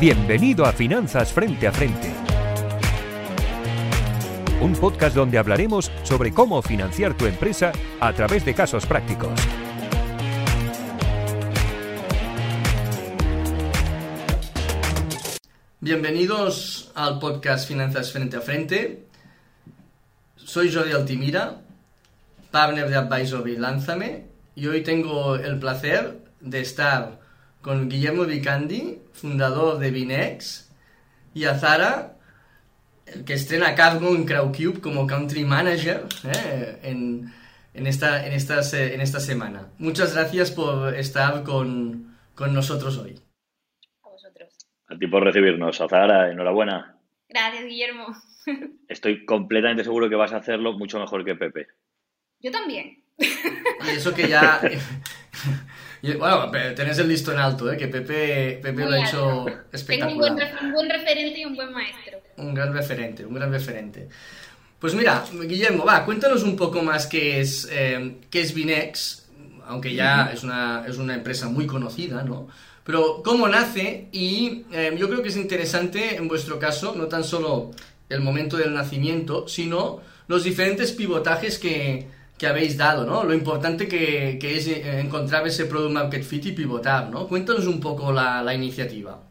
Bienvenido a Finanzas Frente a Frente. Un podcast donde hablaremos sobre cómo financiar tu empresa a través de casos prácticos. Bienvenidos al podcast Finanzas Frente a Frente. Soy Jordi Altimira, partner de Advisory Lánzame, y hoy tengo el placer de estar con Guillermo Vicandi, fundador de Binex, y a Zara, el que estrena Cargo en Crowcube como Country Manager eh, en, en, esta, en, en esta semana. Muchas gracias por estar con, con nosotros hoy. A vosotros. A ti por recibirnos, a Zara, enhorabuena. Gracias, Guillermo. Estoy completamente seguro que vas a hacerlo mucho mejor que Pepe. Yo también. Y eso que ya... bueno, tenés el listo en alto, ¿eh? que Pepe, Pepe lo ha hecho espectacular. Tengo un buen, un buen referente y un buen maestro. Un gran referente, un gran referente. Pues mira, Guillermo, va, cuéntanos un poco más qué es, eh, qué es Binex, aunque ya es, una, es una empresa muy conocida, ¿no? Pero cómo nace y eh, yo creo que es interesante en vuestro caso, no tan solo el momento del nacimiento, sino los diferentes pivotajes que, que habéis dado, ¿no? Lo importante que, que, es eh, encontrar ese product market fit y pivotar, ¿no? Cuéntanos un poco la, la iniciativa.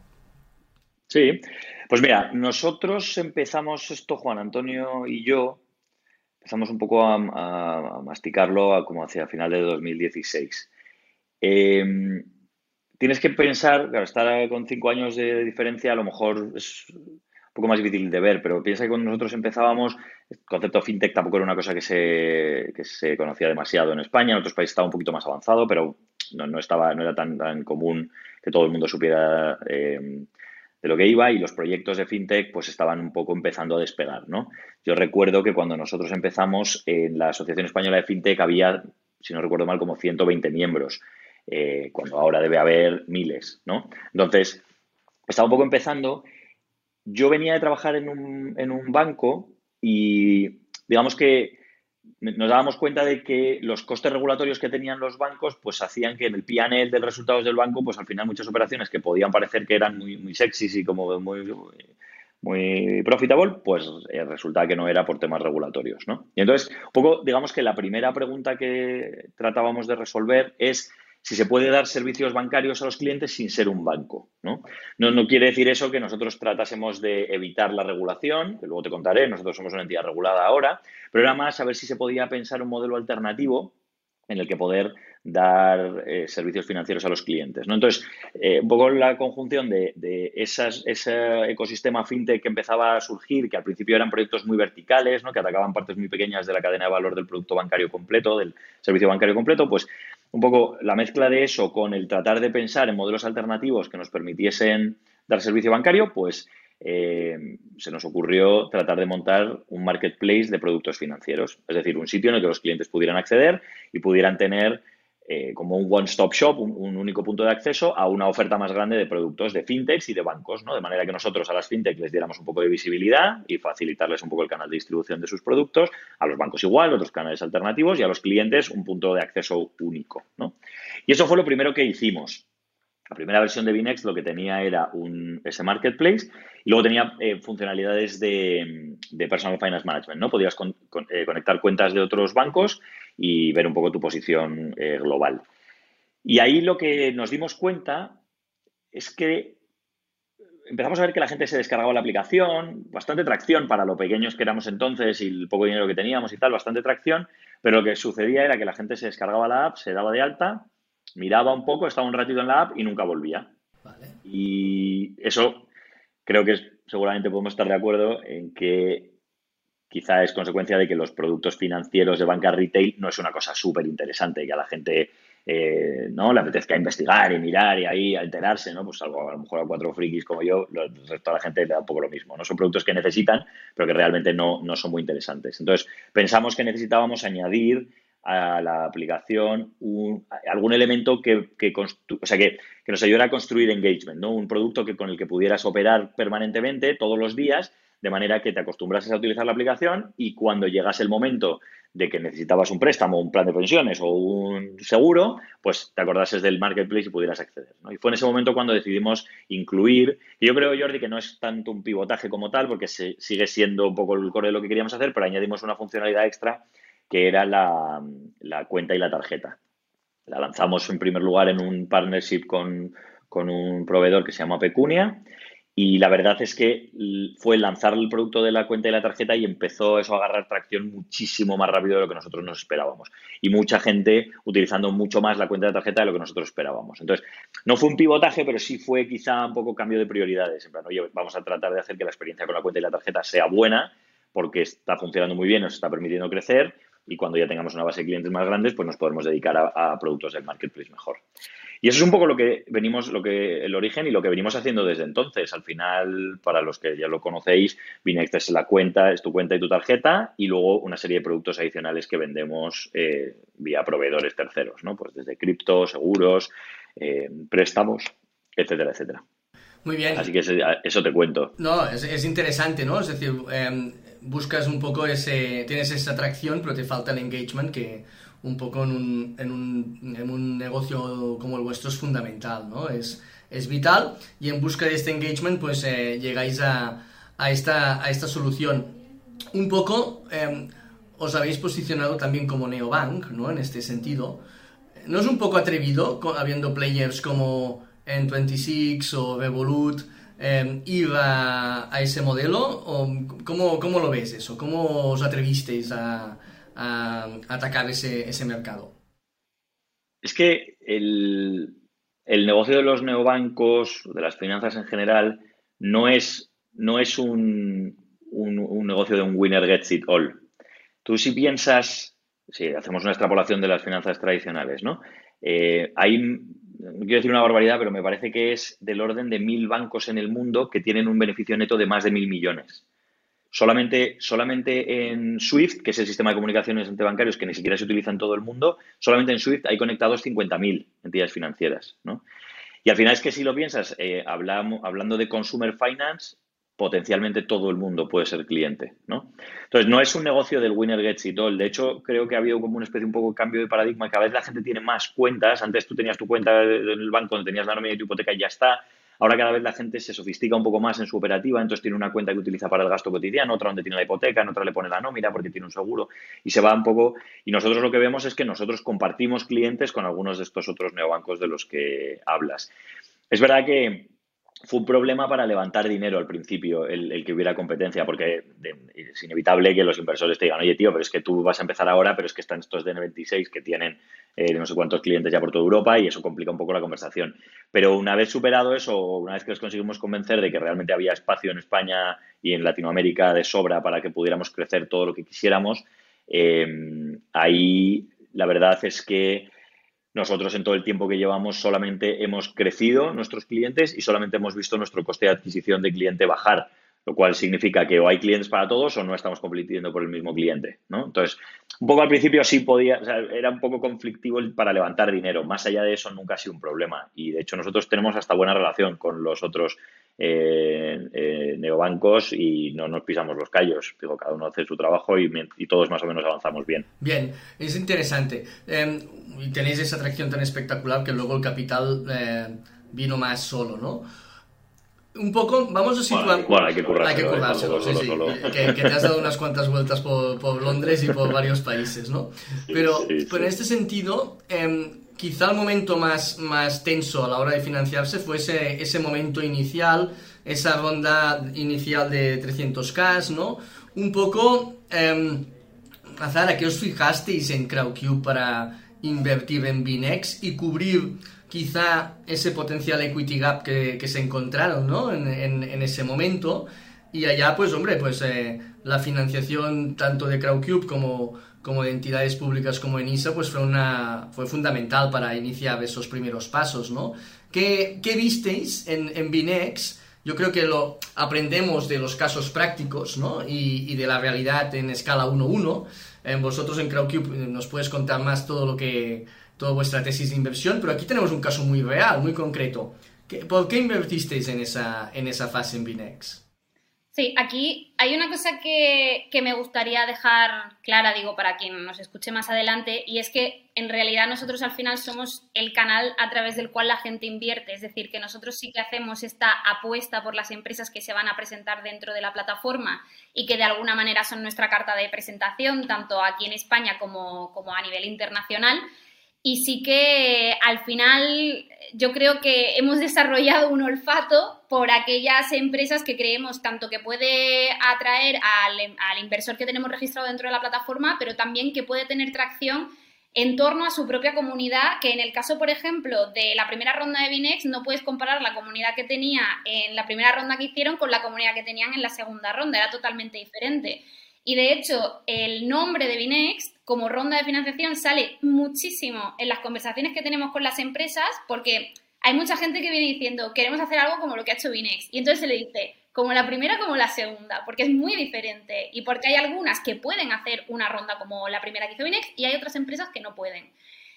Sí, pues mira, nosotros empezamos esto, Juan Antonio y yo, empezamos un poco a, a, a masticarlo a como hacia final de 2016. Eh, tienes que pensar, claro, estar con cinco años de diferencia a lo mejor es un poco más difícil de ver, pero piensa que cuando nosotros empezábamos, el concepto fintech tampoco era una cosa que se, que se conocía demasiado en España, en otros países estaba un poquito más avanzado, pero no, no estaba, no era tan, tan común que todo el mundo supiera eh, de lo que iba y los proyectos de fintech pues estaban un poco empezando a despegar, ¿no? Yo recuerdo que cuando nosotros empezamos en la Asociación Española de Fintech había, si no recuerdo mal, como 120 miembros, eh, cuando ahora debe haber miles, ¿no? Entonces, estaba un poco empezando yo venía de trabajar en un, en un banco y digamos que nos dábamos cuenta de que los costes regulatorios que tenían los bancos pues hacían que en el PNL de resultados del banco pues al final muchas operaciones que podían parecer que eran muy, muy sexys y como muy, muy profitable, pues eh, resulta que no era por temas regulatorios, ¿no? Y entonces, un poco, digamos que la primera pregunta que tratábamos de resolver es si se puede dar servicios bancarios a los clientes sin ser un banco. ¿no? No, quiere decir eso que nosotros tratásemos de evitar la regulación, que luego te contaré, nosotros somos una entidad regulada ahora, pero era más a ver si se podía pensar un modelo alternativo en el que poder dar eh, servicios financieros a los clientes. ¿no? Entonces, eh, un poco la conjunción de, de esas, ese ecosistema fintech que empezaba a surgir, que al principio eran proyectos muy verticales, ¿no? que atacaban partes muy pequeñas de la cadena de valor del producto bancario completo, del servicio bancario completo, pues un poco la mezcla de eso con el tratar de pensar en modelos alternativos que nos permitiesen dar servicio bancario, pues eh, se nos ocurrió tratar de montar un marketplace de productos financieros, es decir, un sitio en el que los clientes pudieran acceder y pudieran tener eh, como un one-stop shop, un, único punto de acceso a una oferta más grande de productos de fintechs y de bancos, ¿no? De manera que nosotros a las fintechs les diéramos un poco de visibilidad y facilitarles un poco el canal de distribución de sus productos, a los bancos igual, otros canales alternativos y a los clientes un punto de acceso único, ¿no? Y eso fue lo primero que hicimos. La primera versión de Binex lo que tenía era un, ese marketplace y luego tenía eh, funcionalidades de, personal finance management, ¿no? Podías eh, conectar cuentas de otros bancos y ver un poco tu posición eh, global. Y ahí lo que nos dimos cuenta es que empezamos a ver que la gente se descargaba la aplicación, bastante tracción para lo pequeños que éramos entonces y el poco dinero que teníamos y tal, bastante tracción, pero lo que sucedía era que la gente se descargaba la app, se daba de alta, miraba un poco, estaba un ratito en la app y nunca volvía. Vale. Y eso creo que seguramente podemos estar de acuerdo en que quizá es consecuencia de que los productos financieros de banca retail no es una cosa súper interesante, que a la gente eh, no le apetezca investigar y mirar y ahí alterarse, ¿no? Pues algo, a lo mejor a cuatro frikis como yo, el resto de la gente le da un poco lo mismo, ¿no? Son productos que necesitan, pero que realmente no, no son muy interesantes. Entonces, pensamos que necesitábamos añadir a la aplicación algún elemento que, que, que, que, nos ayudara a construir engagement, ¿no? Un producto que, con el que pudieras operar permanentemente todos los días de manera que te acostumbrases a utilizar la aplicación y cuando llegase el momento de que necesitabas un préstamo, un plan de pensiones o un seguro, pues te acordases del marketplace y pudieras acceder. Y fue en ese momento cuando decidimos incluir, y yo creo, Jordi, que no es tanto un pivotaje como tal, porque sigue siendo un poco el core de lo que queríamos hacer, pero añadimos una funcionalidad extra que era la, la cuenta y la tarjeta. La lanzamos en primer lugar en un partnership con, con un proveedor que se llama Pecunia y la verdad es que fue lanzar el producto de la cuenta y la tarjeta y empezó eso a agarrar tracción muchísimo más rápido de lo que nosotros nos esperábamos. Y mucha gente utilizando mucho más la cuenta de la tarjeta de lo que nosotros esperábamos. Entonces, no fue un pivotaje, pero sí fue quizá un poco cambio de prioridades. En plan, oye, vamos a tratar de hacer que la experiencia con la cuenta y la tarjeta sea buena porque está funcionando muy bien, nos está permitiendo crecer y cuando ya tengamos una base de clientes más grandes, pues nos podemos dedicar a, a productos del marketplace mejor. Y eso es un poco lo que venimos, lo que el origen y lo que venimos haciendo desde entonces. Al final, para los que ya lo conocéis, Binext es la cuenta, es tu cuenta y tu tarjeta, y luego una serie de productos adicionales que vendemos eh, vía proveedores terceros, ¿no? Pues desde cripto, seguros, eh, préstamos, etcétera, etcétera. Muy bien. Así que eso te cuento. No, es, interesante, ¿no? Es decir, em, buscas un poco ese, tienes esa atracción, pero te falta el engagement que un poco en un, en un, en un negocio como el vuestro es fundamental, ¿no? Es, es vital y en busca de este engagement pues eh, llegáis a, a, esta, a esta solución. Un poco eh, os habéis posicionado también como neobank, ¿no? En este sentido. ¿No es un poco atrevido, habiendo players como N26 o Revolut, eh, ir a, a, ese modelo? ¿O cómo, ¿Cómo lo ves eso? ¿Cómo os atrevisteis a, a atacar ese, ese mercado? Es que el, el, negocio de los neobancos, de las finanzas en general, no es, no es un, un, negocio de un winner gets it all. Tú si piensas, si hacemos una extrapolación de las finanzas tradicionales, ¿no? Eh, hay, no quiero decir una barbaridad, pero me parece que es del orden de mil bancos en el mundo que tienen un beneficio neto de más de mil millones. Solamente, solamente en SWIFT, que es el sistema de comunicaciones entre bancarios que ni siquiera se utiliza en todo el mundo, solamente en SWIFT hay conectados 50.000 entidades financieras. ¿no? Y al final es que si lo piensas, eh, hablamos, hablando de consumer finance, potencialmente todo el mundo puede ser cliente, ¿no? Entonces, no es un negocio del winner gets it all. De hecho, creo que ha habido como una especie un poco de cambio de paradigma. Cada vez la gente tiene más cuentas. Antes tú tenías tu cuenta en el banco tenías la nómina de tu hipoteca y ya está. Ahora cada vez la gente se sofistica un poco más en su operativa, entonces tiene una cuenta que utiliza para el gasto cotidiano, otra donde tiene la hipoteca, en otra le pone la nómina porque tiene un seguro y se va un poco. Y nosotros lo que vemos es que nosotros compartimos clientes con algunos de estos otros neobancos de los que hablas. Es verdad que fue un problema para levantar dinero al principio, el, que hubiera competencia, porque es inevitable que los inversores te digan, oye, tío, pero es que tú vas a empezar ahora, pero es que están estos de N26 que tienen eh, no sé cuántos clientes ya por toda Europa y eso complica un poco la conversación. Pero una vez superado eso, una vez que los conseguimos convencer de que realmente había espacio en España y en Latinoamérica de sobra para que pudiéramos crecer todo lo que quisiéramos, eh, ahí la verdad es que nosotros en todo el tiempo que llevamos solamente hemos crecido nuestros clientes y solamente hemos visto nuestro coste de adquisición de cliente bajar, lo cual significa que o hay clientes para todos o no estamos compitiendo por el mismo cliente, ¿no? Entonces, un poco al principio sí podía, era un poco conflictivo para levantar dinero. Más allá de eso nunca ha sido un problema y de hecho nosotros tenemos hasta buena relación con los otros eh, eh, neobancos y no nos pisamos los callos. Digo, cada uno hace su trabajo y, y todos más o menos avanzamos bien. Bien, es interesante. Eh, y tenéis esa atracción tan espectacular que luego el capital eh, vino más solo, ¿no? Un poco, vamos a situar... Bueno, hay que currárselo. Hay que currárselo, sí, sí. Que, que, te has dado unas cuantas vueltas por, por, Londres y por varios países, ¿no? Pero, sí, sí, pero en este sentido, eh, quizá el momento más, más tenso a la hora de financiarse fue ese, ese momento inicial, esa ronda inicial de 300k, ¿no? Un poco, eh, Azara, ¿qué os fijasteis en Crowdcube para invertir en Binex y cubrir quizá ese potencial equity gap que, que se encontraron ¿no? en, en, en, ese momento. Y allá, pues hombre, pues eh, la financiación tanto de Crowdcube como, como de entidades públicas como ENISA, pues fue, una, fue fundamental para iniciar esos primeros pasos, ¿no? ¿Qué, visteis en, en Binex? Yo creo que lo aprendemos de los casos prácticos, ¿no? Y, de la realidad en escala 1-1. Eh, vosotros en Crowdcube nos puedes contar más todo lo que toda vuestra tesis de inversión, pero aquí tenemos un caso muy real, muy concreto. ¿Por qué invertisteis en esa, en esa fase en Binex? Sí, aquí hay una cosa que, que, me gustaría dejar clara, digo, para quien nos escuche más adelante, y es que en realidad nosotros al final somos el canal a través del cual la gente invierte, es decir, que nosotros sí que hacemos esta apuesta por las empresas que se van a presentar dentro de la plataforma y que de alguna manera son nuestra carta de presentación, tanto aquí en España como, como a nivel internacional. Y sí que al final yo creo que hemos desarrollado un olfato por aquellas empresas que creemos tanto que puede atraer al, al, inversor que tenemos registrado dentro de la plataforma, pero también que puede tener tracción en torno a su propia comunidad, que en el caso, por ejemplo, de la primera ronda de Binex, no puedes comparar la comunidad que tenía en la primera ronda que hicieron con la comunidad que tenían en la segunda ronda, era totalmente diferente. Y de hecho, el nombre de Binext como ronda de financiación sale muchísimo en las conversaciones que tenemos con las empresas porque hay mucha gente que viene diciendo queremos hacer algo como lo que ha hecho Binext. Y entonces se le dice como la primera como la segunda, porque es muy diferente y porque hay algunas que pueden hacer una ronda como la primera que hizo Binext y hay otras empresas que no pueden.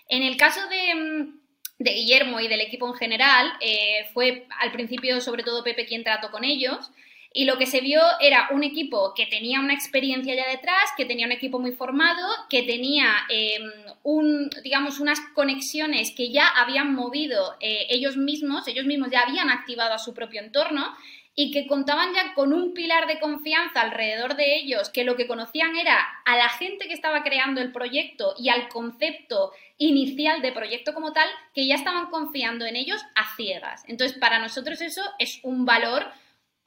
En el caso de, mm, Guillermo y del equipo en general, eh, fue al principio sobre todo Pepe quien trató con ellos. Y lo que se vio era un equipo que tenía una experiencia ya detrás, que tenía un equipo muy formado, que tenía em, un, digamos, unas conexiones que ya habían movido eh, ellos mismos, ellos mismos ya habían activado a su propio entorno y que contaban ya con un pilar de confianza alrededor de ellos, que lo que conocían era a la gente que estaba creando el proyecto y al concepto inicial de proyecto como tal, que ya estaban confiando en ellos a ciegas. Entonces, para nosotros eso es un valor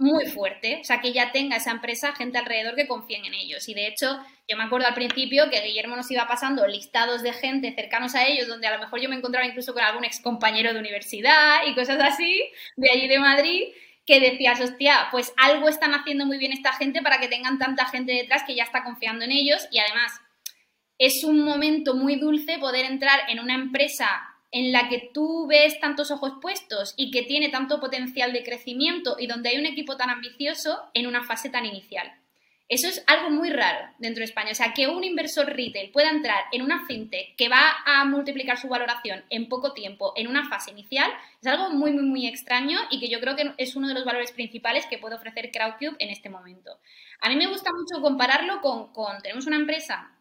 muy fuerte, o sea, que ya tenga esa empresa gente alrededor que confíen en ellos. Y de hecho, yo me acuerdo al principio que Guillermo nos iba pasando listados de gente cercanos a ellos, donde a lo mejor yo me encontraba incluso con algún ex compañero de universidad y cosas así, de allí de Madrid, que decías, hostia, pues algo están haciendo muy bien esta gente para que tengan tanta gente detrás que ya está confiando en ellos y además es un momento muy dulce poder entrar en una empresa en la que tú ves tantos ojos puestos y que tiene tanto potencial de crecimiento y donde hay un equipo tan ambicioso en una fase tan inicial. Eso es algo muy raro dentro de España. O sea, que un inversor retail pueda entrar en una fintech que va a multiplicar su valoración en poco tiempo, en una fase inicial, es algo muy, muy, muy extraño y que yo creo que es uno de los valores principales que puede ofrecer Crowdcube en este momento. A mí me gusta mucho compararlo con, con tenemos una empresa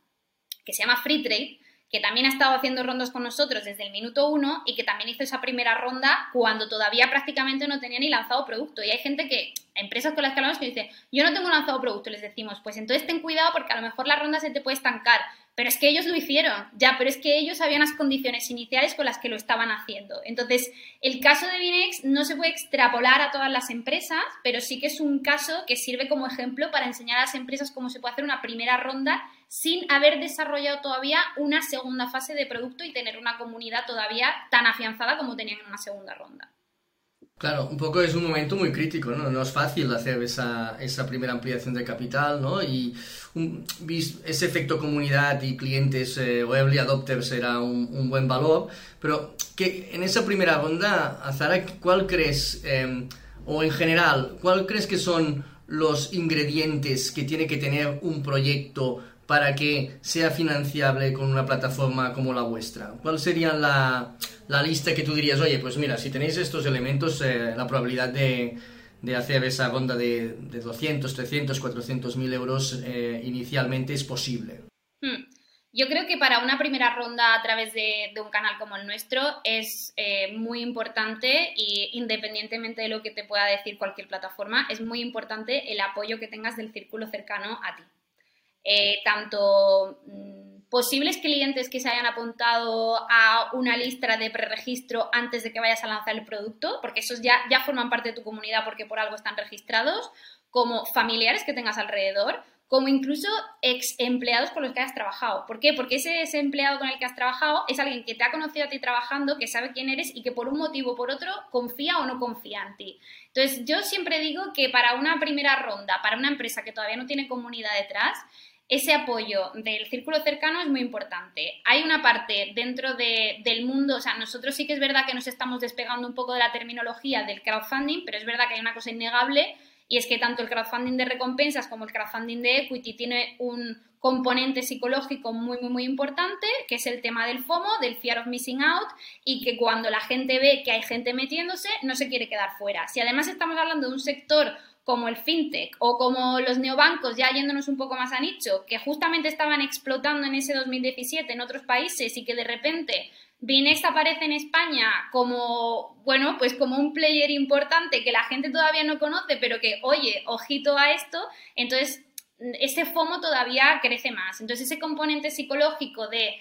que se llama Freetrade, que también ha estado haciendo rondas con nosotros desde el minuto uno y que también hizo esa primera ronda cuando todavía prácticamente no tenía ni lanzado producto. Y hay gente que, empresas con las que hablamos, que dice, yo no tengo lanzado producto, les decimos, pues entonces ten cuidado porque a lo mejor la ronda se te puede estancar. Pero es que ellos lo hicieron, ya, pero es que ellos sabían las condiciones iniciales con las que lo estaban haciendo. Entonces, el caso de Binex no se puede extrapolar a todas las empresas, pero sí que es un caso que sirve como ejemplo para enseñar a las empresas cómo se puede hacer una primera ronda sin haber desarrollado todavía una segunda fase de producto y tener una comunidad todavía tan afianzada como tenían en una segunda ronda. Claro, un poco es un momento muy crítico, ¿no? No es fácil hacer esa, esa primera ampliación de capital, ¿no? Y ese efecto comunidad y clientes eh, o early adopters era un, buen valor, pero que en esa primera ronda, Azara, ¿cuál crees, em, o en general, cuál crees que son los ingredientes que tiene que tener un proyecto para que sea financiable con una plataforma como la vuestra? ¿Cuál sería la, la lista que tú dirías, oye, pues mira, si tenéis estos elementos, eh, la probabilidad de, de, hacer esa ronda de, de 200, 300, 400 mil euros eh, inicialmente es posible? Hmm. Yo creo que para una primera ronda a través de, de un canal como el nuestro es eh, muy importante y independientemente de lo que te pueda decir cualquier plataforma, es muy importante el apoyo que tengas del círculo cercano a ti. Eh, tanto mm, posibles clientes que se hayan apuntado a una lista de preregistro antes de que vayas a lanzar el producto, porque esos ya, forman parte de tu comunidad porque por algo están registrados, como familiares que tengas alrededor, como incluso ex empleados con los que has trabajado. ¿Por qué? Porque ese, ese, empleado con el que has trabajado es alguien que te ha conocido a ti trabajando, que sabe quién eres y que por un motivo o por otro confía o no confía en ti. Entonces, yo siempre digo que para una primera ronda, para una empresa que todavía no tiene comunidad detrás, ese apoyo del círculo cercano es muy importante. Hay una parte dentro del mundo, o sea, nosotros sí que es verdad que nos estamos despegando un poco de la terminología del crowdfunding, pero es verdad que hay una cosa innegable y es que tanto el crowdfunding de recompensas como el crowdfunding de equity tiene un componente psicológico muy, muy, muy importante, que es el tema del FOMO, del fear of missing out, y que cuando la gente ve que hay gente metiéndose, no se quiere quedar fuera. Si además estamos hablando de un sector como el fintech o como los neobancos, ya yéndonos un poco más a nicho, que justamente estaban explotando en ese 2017 en otros países y que de repente Binex aparece en España como, bueno, pues como un player importante que la gente todavía no conoce, pero que, oye, ojito a esto, entonces ese FOMO todavía crece más. Entonces ese componente psicológico de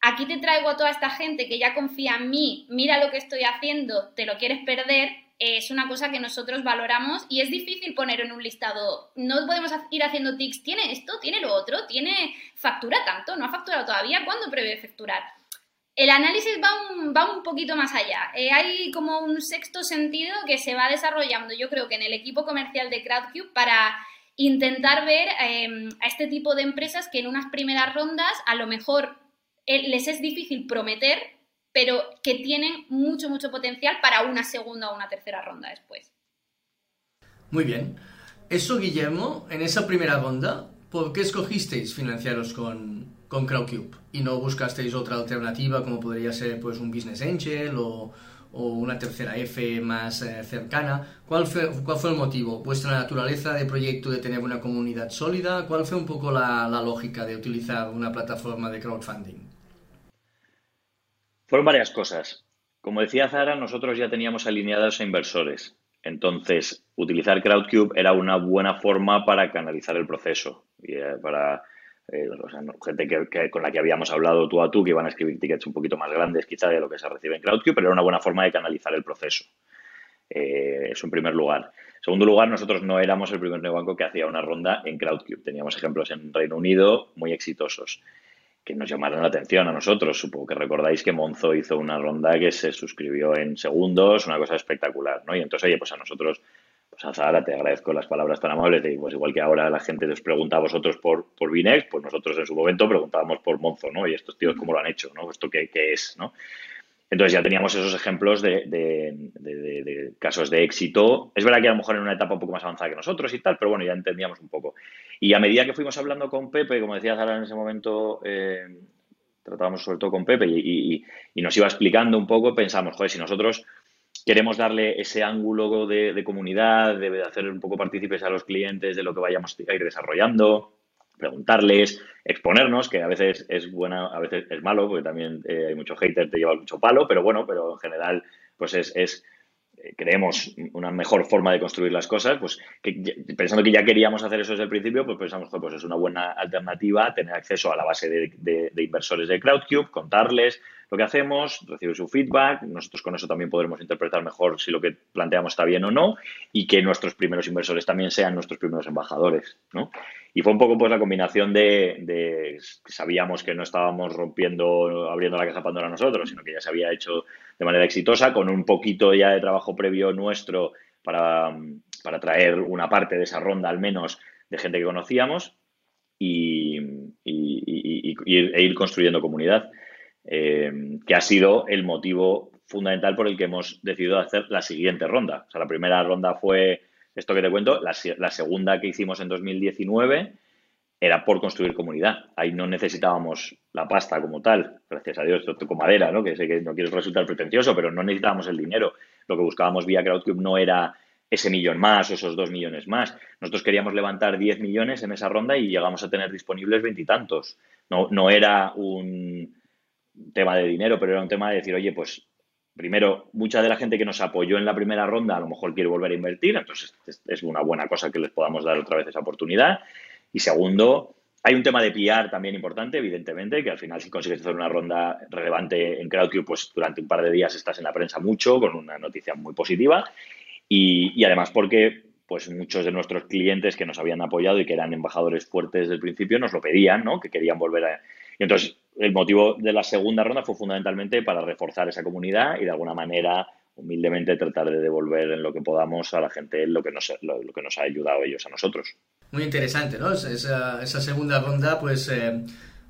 aquí te traigo a toda esta gente que ya confía en mí, mira lo que estoy haciendo, te lo quieres perder, es una cosa que nosotros valoramos y es difícil poner en un listado. No podemos ir haciendo tics, tiene esto, tiene lo otro, tiene factura tanto, no ha facturado todavía, ¿cuándo prevé facturar? El análisis va un, va un poquito más allá. Eh, hay como un sexto sentido que se va desarrollando, yo creo que en el equipo comercial de CrowdCube para intentar ver em, a este tipo de empresas que en unas primeras rondas a lo mejor eh, les es difícil prometer, pero que tienen mucho, mucho potencial para una segunda o una tercera ronda después. Muy bien. Eso, Guillermo, en esa primera ronda, ¿por qué escogisteis financiaros con, Crowdcube y no buscasteis otra alternativa como podría ser pues un Business Angel o, o una tercera F más eh, cercana. ¿Cuál fue, ¿Cuál fue el motivo? ¿Vuestra naturaleza de proyecto de tener una comunidad sólida? ¿Cuál fue un poco la, la lógica de utilizar una plataforma de crowdfunding? Fueron varias cosas. Como decía Zara, nosotros ya teníamos alineados a inversores. Entonces, utilizar Crowdcube era una buena forma para canalizar el proceso, y, eh, para eh, gente que, con la que habíamos hablado tú a tú, que iban a escribir tickets un poquito más grandes quizá de lo que se recibe en Crowdcube, pero era una buena forma de canalizar el proceso. Eh, eso en primer lugar. En segundo lugar, nosotros no éramos el primer neobanco que hacía una ronda en Crowdcube. Teníamos ejemplos en Reino Unido muy exitosos que nos llamaron la atención a nosotros. Supongo que recordáis que Monzo hizo una ronda que se suscribió en segundos, una cosa espectacular, ¿no? Y entonces, oye, pues a nosotros, pues a Zara te agradezco las palabras tan amables, de, pues igual que ahora la gente os pregunta a vosotros por, por Binex, pues nosotros en su momento preguntábamos por Monzo, ¿no? Y estos tíos, ¿cómo lo han hecho, no? ¿Esto qué, qué es, no? Entonces ya teníamos esos ejemplos de, casos de éxito. Es verdad que a lo mejor en una etapa un poco más avanzada que nosotros y tal, pero bueno, ya entendíamos un poco. Y a medida que fuimos hablando con Pepe, como decía Zara en ese momento, eh, tratábamos sobre todo con Pepe y, nos iba explicando un poco, pensamos, joder, si nosotros queremos darle ese ángulo de, comunidad, de hacer un poco partícipes a los clientes de lo que vayamos a ir desarrollando, preguntarles, exponernos, que a veces es buena, a veces es malo, porque también eh, hay mucho hater, te lleva mucho palo, pero bueno, pero en general, pues es, es creemos una mejor forma de construir las cosas, pues pensando que ya queríamos hacer eso desde el principio, pues pensamos que pues es una buena alternativa tener acceso a la base de, inversores de Crowdcube, contarles, lo que hacemos, recibe su feedback, nosotros con eso también podremos interpretar mejor si lo que planteamos está bien o no y que nuestros primeros inversores también sean nuestros primeros embajadores, ¿no? Y fue un poco pues la combinación de, de sabíamos que no estábamos rompiendo, abriendo la caja Pandora nosotros, sino que ya se había hecho de manera exitosa con un poquito ya de trabajo previo nuestro para, para traer una parte de esa ronda al menos de gente que conocíamos y, y, e ir construyendo comunidad. Eh, que ha sido el motivo fundamental por el que hemos decidido hacer la siguiente ronda. O sea, la primera ronda fue esto que te cuento, la, segunda que hicimos en 2019 era por construir comunidad. Ahí no necesitábamos la pasta como tal, gracias a Dios, toco madera, ¿no? que sé que no quieres resultar pretencioso, pero no necesitábamos el dinero. Lo que buscábamos vía Crowdcube no era ese millón más o esos dos millones más. Nosotros queríamos levantar 10 millones en esa ronda y llegamos a tener disponibles veintitantos. No, no era un, tema de dinero, pero era un tema de decir, oye, pues primero, mucha de la gente que nos apoyó en la primera ronda a lo mejor quiere volver a invertir, entonces es una buena cosa que les podamos dar otra vez esa oportunidad. Y segundo, hay un tema de PR también importante, evidentemente, que al final si consigues hacer una ronda relevante en Crowdcube, pues durante un par de días estás en la prensa mucho, con una noticia muy positiva. Y, además porque pues muchos de nuestros clientes que nos habían apoyado y que eran embajadores fuertes desde el principio nos lo pedían, ¿no? Que querían volver a... Y entonces el motivo de la segunda ronda fue fundamentalmente para reforzar esa comunidad y de alguna manera humildemente tratar de devolver en lo que podamos a la gente lo que nos, lo, que nos ha ayudado ellos a nosotros. Muy interesante, ¿no? Esa, esa segunda ronda, pues eh,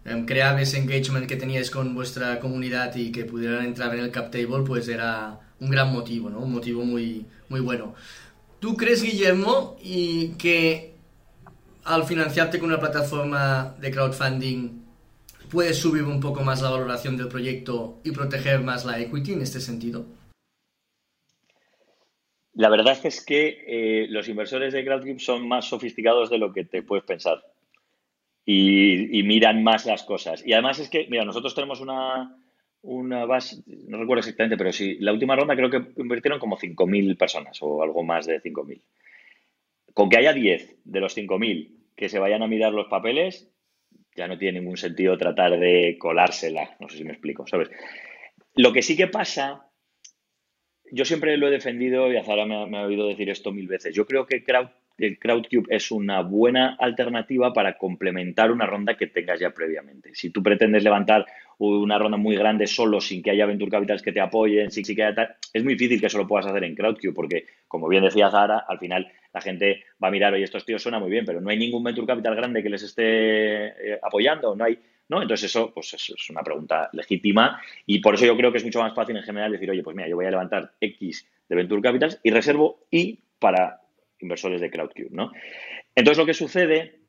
em, crear ese engagement que teníais con vuestra comunidad y que pudieran entrar en el cap table, pues era un gran motivo, ¿no? Un motivo muy, muy bueno. ¿Tú crees, Guillermo, y que al financiarte con una plataforma de crowdfunding puedes subir un poco más la valoración del proyecto y proteger más la equity en este sentido? La verdad es que eh, los inversores de Crowdcube son más sofisticados de lo que te puedes pensar y, miran más las cosas. Y además es que, mira, nosotros tenemos una, una base, no recuerdo exactamente, pero sí, la última ronda creo que invirtieron como 5.000 personas o algo más de 5.000. Con que haya 10 de los 5.000 que se vayan a mirar los papeles, ya no tiene ningún sentido tratar de colársela. No sé si me explico, ¿sabes? Lo que sí que pasa, yo siempre lo he defendido y Azara me, me ha oído decir esto mil veces. Yo creo que Crowd el Crowdcube es una buena alternativa para complementar una ronda que tengas ya previamente. Si tú pretendes levantar una ronda muy grande solo sin que haya Venture Capitals que te apoyen, sin, que haya tal, es muy difícil que eso lo puedas hacer en Crowdcube porque, como bien decía Zara, al final la gente va a mirar, oye, estos tíos suena muy bien, pero no hay ningún Venture Capital grande que les esté eh, apoyando, no hay... ¿no? Entonces eso pues es una pregunta legítima y por eso yo creo que es mucho más fácil en general decir, oye, pues mira, yo voy a levantar X de Venture Capitals y reservo Y para inversores de CrowdCube, ¿no? Entonces lo que sucede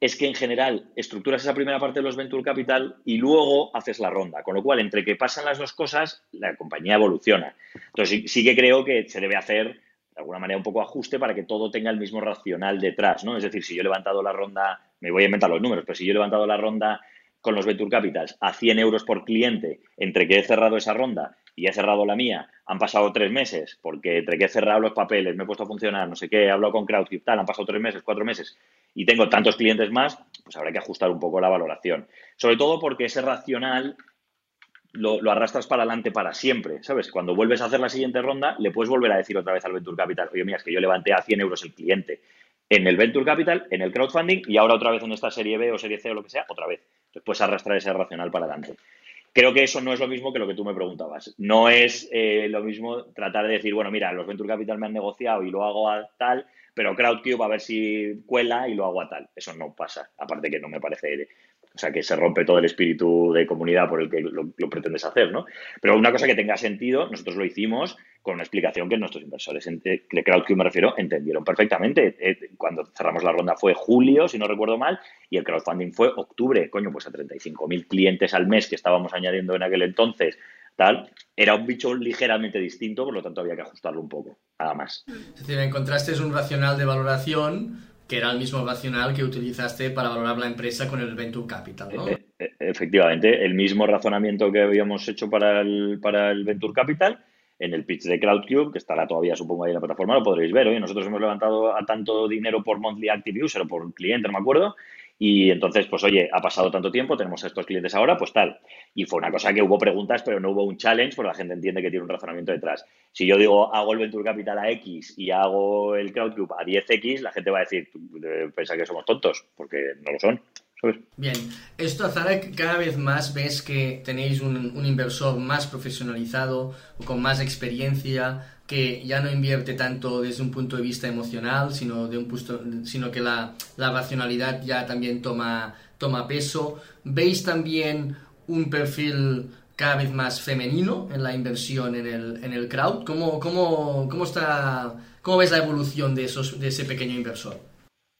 es que en general estructuras esa primera parte de los venture capital y luego haces la ronda, con lo cual entre que pasan las dos cosas la compañía evoluciona. Entonces sí, que creo que se debe hacer de alguna manera un poco ajuste para que todo tenga el mismo racional detrás, ¿no? Es decir, si yo he levantado la ronda, me voy a inventar los números, pero si yo he levantado la ronda con los Venture Capitals a 100 euros por cliente, entre que he cerrado esa ronda y he cerrado la mía, han pasado tres meses, porque entre que he cerrado los papeles, me he puesto a funcionar, no sé qué, he hablado con Crowdcube, tal, han pasado tres meses, cuatro meses, y tengo tantos clientes más, pues habrá que ajustar un poco la valoración. Sobre todo porque ese racional lo, arrastras para adelante para siempre, ¿sabes? Cuando vuelves a hacer la siguiente ronda, le puedes volver a decir otra vez al Venture Capital, oye, mira, es que yo levanté a 100 euros el cliente en el Venture Capital, en el crowdfunding, y ahora otra vez en esta serie B o serie C o lo que sea, otra vez. Puedes arrastrar ese racional para adelante. Creo que eso no es lo mismo que lo que tú me preguntabas. No es eh, lo mismo tratar de decir, bueno, mira, los Venture Capital me han negociado y lo hago a tal, pero CrowdCube a ver si cuela y lo hago a tal. Eso no pasa. Aparte que no me parece o sea, que se rompe todo el espíritu de comunidad por el que lo, pretendes hacer, ¿no? Pero una cosa que tenga sentido, nosotros lo hicimos con una explicación que nuestros inversores, de crowdfunding me refiero, entendieron perfectamente. Eh, cuando cerramos la ronda fue julio, si no recuerdo mal, y el crowdfunding fue octubre. Coño, pues a 35.000 clientes al mes que estábamos añadiendo en aquel entonces, tal, era un bicho ligeramente distinto, por lo tanto había que ajustarlo un poco, nada más. Es decir, encontraste un racional de valoración que era el mismo racional que utilizaste para valorar la empresa con el Venture Capital, ¿no? E, e, efectivamente, el mismo razonamiento que habíamos hecho para el, para el Venture Capital en el pitch de CrowdCube, que estará todavía, supongo, ahí en la plataforma, lo podréis ver. Oye, nosotros hemos levantado a tanto dinero por monthly active user o por cliente, no me acuerdo, y entonces, pues oye, ha pasado tanto tiempo, tenemos estos clientes ahora, pues tal. Y fue una cosa que hubo preguntas, pero no hubo un challenge, porque la gente entiende que tiene un razonamiento detrás. Si yo digo, hago el Venture Capital a X y hago el Crowdcube a 10X, la gente va a decir, pensa que somos tontos, porque no lo son. Bien, esto Zara cada vez más ves que tenéis un, un inversor más profesionalizado, con más experiencia, que ya no invierte tanto desde un punto de vista emocional, sino, de un punto, sino que la, la, racionalidad ya también toma, toma peso. ¿Veis también un perfil cada vez más femenino en la inversión en el, en el crowd? ¿Cómo, cómo, cómo, está, ¿Cómo ves la evolución de, esos, de ese pequeño inversor?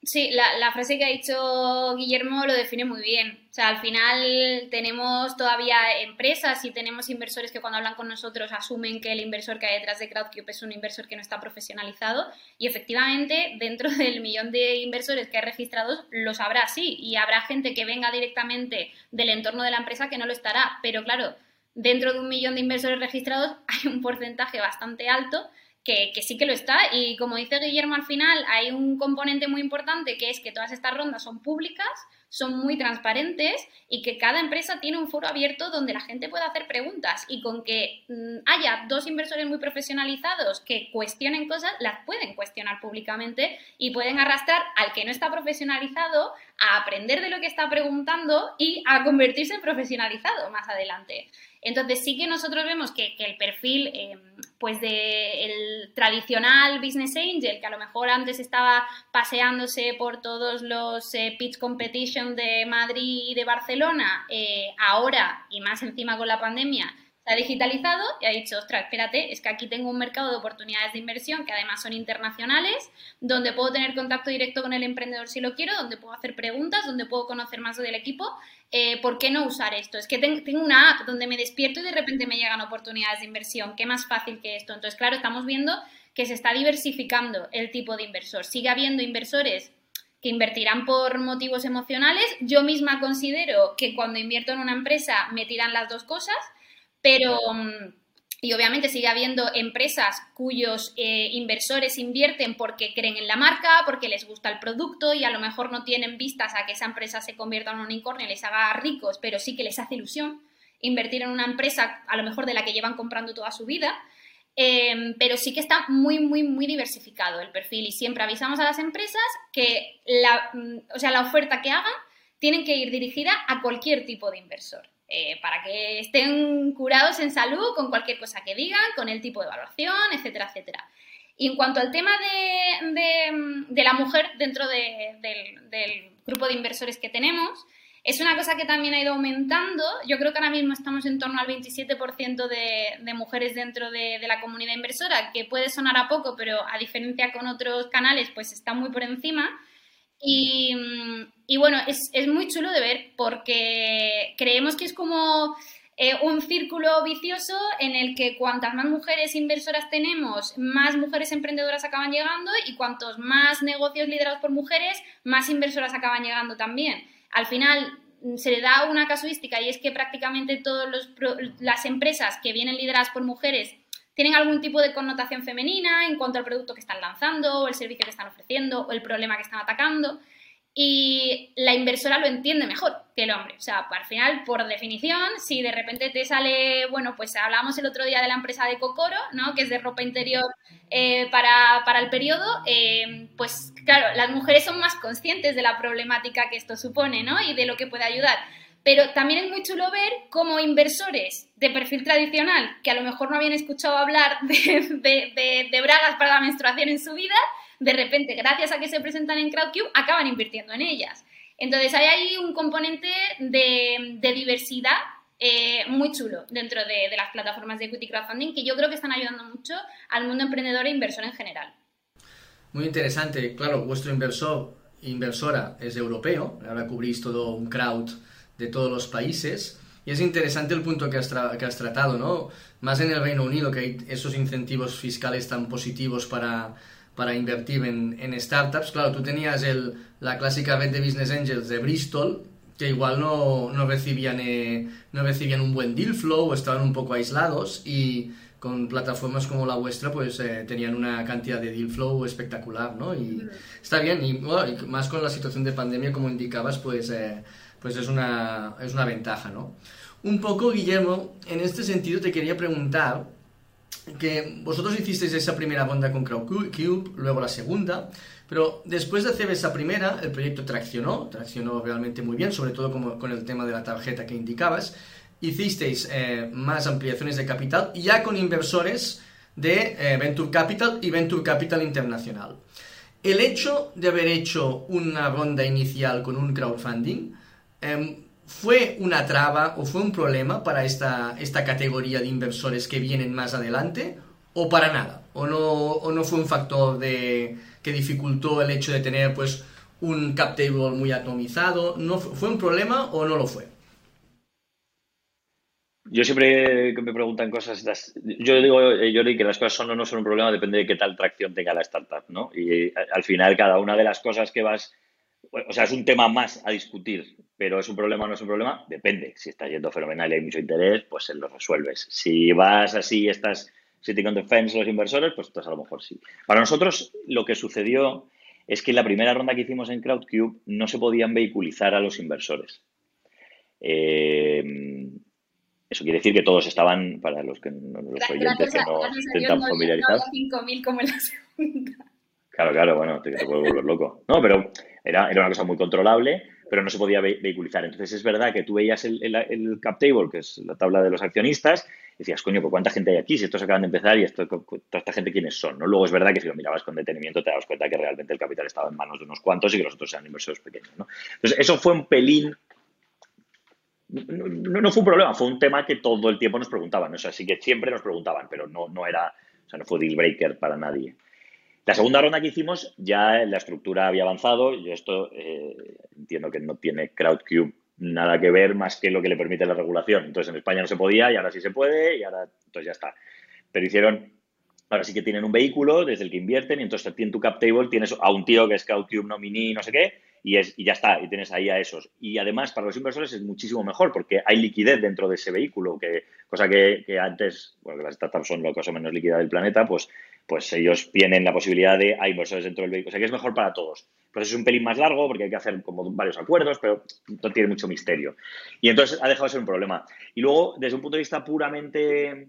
Sí, la, frase que ha dicho Guillermo lo define muy bien. O sea, al final tenemos todavía empresas y tenemos inversores que cuando hablan con nosotros asumen que el inversor que hay detrás de Crowdcube es un inversor que no está profesionalizado y efectivamente dentro del millón de inversores que hay registrados los habrá así y habrá gente que venga directamente del entorno de la empresa que no lo estará. Pero claro, dentro de un millón de inversores registrados hay un porcentaje bastante alto que, sí que lo está. Y como dice Guillermo al final, hay un componente muy importante que es que todas estas rondas son públicas, son muy transparentes y que cada empresa tiene un foro abierto donde la gente puede hacer preguntas y con que mm, haya dos inversores muy profesionalizados que cuestionen cosas, las pueden cuestionar públicamente y pueden arrastrar al que no está profesionalizado a aprender de lo que está preguntando y a convertirse en profesionalizado más adelante. Entonces sí que nosotros vemos que, el perfil eh, pues de tradicional business angel, que a lo mejor antes estaba paseándose por todos los eh, pitch competition de Madrid y de Barcelona, eh, ahora y más encima con la pandemia, ha digitalizado y ha dicho, ostras, espérate, es que aquí tengo un mercado de oportunidades de inversión que además son internacionales, donde puedo tener contacto directo con el emprendedor si lo quiero, donde puedo hacer preguntas, donde puedo conocer más del equipo. Eh, ¿Por qué no usar esto? Es que tengo una app donde me despierto y de repente me llegan oportunidades de inversión. ¿Qué más fácil que esto? Entonces, claro, estamos viendo que se está diversificando el tipo de inversor. Sigue habiendo inversores que invertirán por motivos emocionales. Yo misma considero que cuando invierto en una empresa me tiran las dos cosas, pero... Mm, y obviamente sigue habiendo empresas cuyos eh, inversores invierten porque creen en la marca, porque les gusta el producto y a lo mejor no tienen vistas a que esa empresa se convierta en un unicornio y les haga ricos, pero sí que les hace ilusión invertir en una empresa a lo mejor de la que llevan comprando toda su vida. Em, pero sí que está muy, muy, muy diversificado el perfil y siempre avisamos a las empresas que la, mm, o sea, la oferta que hagan tienen que ir dirigida a cualquier tipo de inversor. Eh, para que estén curados en salud con cualquier cosa que digan, con el tipo de evaluación, etcétera, etcétera. Y en cuanto al tema de, la mujer dentro del, grupo de inversores que tenemos, es una cosa que también ha ido aumentando. Yo creo que ahora mismo estamos en torno al 27% de, de, mujeres dentro de, la comunidad inversora, que puede sonar a poco, pero a diferencia con otros canales, pues está muy por encima. Y, y bueno, es, es, muy chulo de ver porque creemos que es como eh, un círculo vicioso en el que cuantas más mujeres inversoras tenemos, más mujeres emprendedoras acaban llegando y cuantos más negocios liderados por mujeres, más inversoras acaban llegando también. Al final mm, se le da una casuística y es que prácticamente todas las empresas que vienen lideradas por mujeres tienen algún tipo de connotación femenina en cuanto al producto que están lanzando o el servicio que están ofreciendo o el problema que están atacando y la inversora lo entiende mejor que el hombre. O sea, al final, por definición, si de repente te sale, bueno, pues hablamos el otro día de la empresa de Cocoro, ¿no? Que es de ropa interior eh, para, el periodo, eh, pues claro, las mujeres son más conscientes de la problemática que esto supone, ¿no? Y de lo que puede ayudar. Pero también es muy chulo ver cómo inversores de perfil tradicional, que a lo mejor no habían escuchado hablar de, de bragas para la menstruación en su vida, de repente, gracias a que se presentan en CrowdCube, acaban invirtiendo en ellas. Entonces, hay ahí un componente de, diversidad eh, muy chulo dentro de, las plataformas de equity crowdfunding que yo creo que están ayudando mucho al mundo emprendedor e inversor en general. Muy interesante. Claro, vuestro inversor, inversora es europeo, ahora cubrís todo un crowd de todos los países. Y es interesante el punto que has, que has tratado, ¿no? Más en el Reino Unido, que hay esos incentivos fiscales tan positivos para, para invertir en, startups. Claro, tú tenías el, la clásica red de Business Angels de Bristol, que igual no, no recibían, eh, no recibían un buen deal flow estaban un poco aislados y con plataformas como la vuestra pues eh, tenían una cantidad de deal flow espectacular, ¿no? Y está bien, y, más con la situación de pandemia como indicabas pues, eh, pues es, una, es una ventaja, ¿no? Un poco, Guillermo, en este sentido te quería preguntar, que vosotros hicisteis esa primera ronda con CrowdCube, luego la segunda, pero después de hacer esa primera, el proyecto traccionó, traccionó realmente muy bien, sobre todo como, con el tema de la tarjeta que indicabas. Hicisteis eh, más ampliaciones de capital, ya con inversores de eh, Venture Capital y Venture Capital Internacional. El hecho de haber hecho una ronda inicial con un crowdfunding, em, ¿Fue una traba o fue un problema para esta, esta categoría de inversores que vienen más adelante? ¿O para nada? ¿O no, o no fue un factor de, que dificultó el hecho de tener pues, un cap table muy atomizado? ¿No, ¿Fue un problema o no lo fue? Yo siempre que me preguntan cosas, yo digo, eh, yo digo que las cosas son o no son un problema, depende de qué tal tracción tenga la startup, ¿no? Y al final cada una de las cosas que vas o sea, es un tema más a discutir, pero ¿es un problema o no es un problema? Depende. Si está yendo fenomenal y hay mucho interés, pues se lo resuelves. Si vas así y estás sitting on the fence los inversores, pues entonces a lo mejor sí. Para nosotros lo que sucedió es que en la primera ronda que hicimos en CrowdCube no se podían vehiculizar a los inversores. Eh, eso quiere decir que todos estaban, para los que los oyentes que no estén tan familiarizados. como en la segunda. Claro, claro, bueno, te, te puedo volver loco. No, pero era, era una cosa muy controlable, pero no se podía vehiculizar. Entonces es verdad que tú veías el, el, cap table, que es la tabla de los accionistas, y decías, coño, ¿por cuánta gente hay aquí? Si estos acaban de empezar y esto, toda esta gente quiénes son, ¿no? Luego es verdad que si lo mirabas con detenimiento te dabas cuenta que realmente el capital estaba en manos de unos cuantos y que los otros eran inversores pequeños, ¿no? Entonces eso fue un pelín no, fue un problema, fue un tema que todo el tiempo nos preguntaban. O sea, sí que siempre nos preguntaban, pero no, no era, o sea, no fue deal breaker para nadie. La segunda ronda que hicimos, ya la estructura había avanzado. Yo esto eh, entiendo que no tiene CrowdCube nada que ver más que lo que le permite la regulación. Entonces en España no se podía y ahora sí se puede y ahora entonces ya está. Pero hicieron, ahora sí que tienen un vehículo desde el que invierten y entonces en tu cap table tienes a un tío que es CrowdCube nominee, no sé qué, y, es, y ya está, y tienes ahí a esos. Y además para los inversores es muchísimo mejor porque hay liquidez dentro de ese vehículo, que, cosa que, antes, bueno, las startups son la cosa menos líquida del planeta, pues, pues ellos tienen la posibilidad de, hay inversores dentro del vehículo, o sea que es mejor para todos. Pues es un pelín más largo porque hay que hacer como varios acuerdos, pero no tiene mucho misterio. Y entonces ha dejado de ser un problema. Y luego, desde un punto de vista puramente,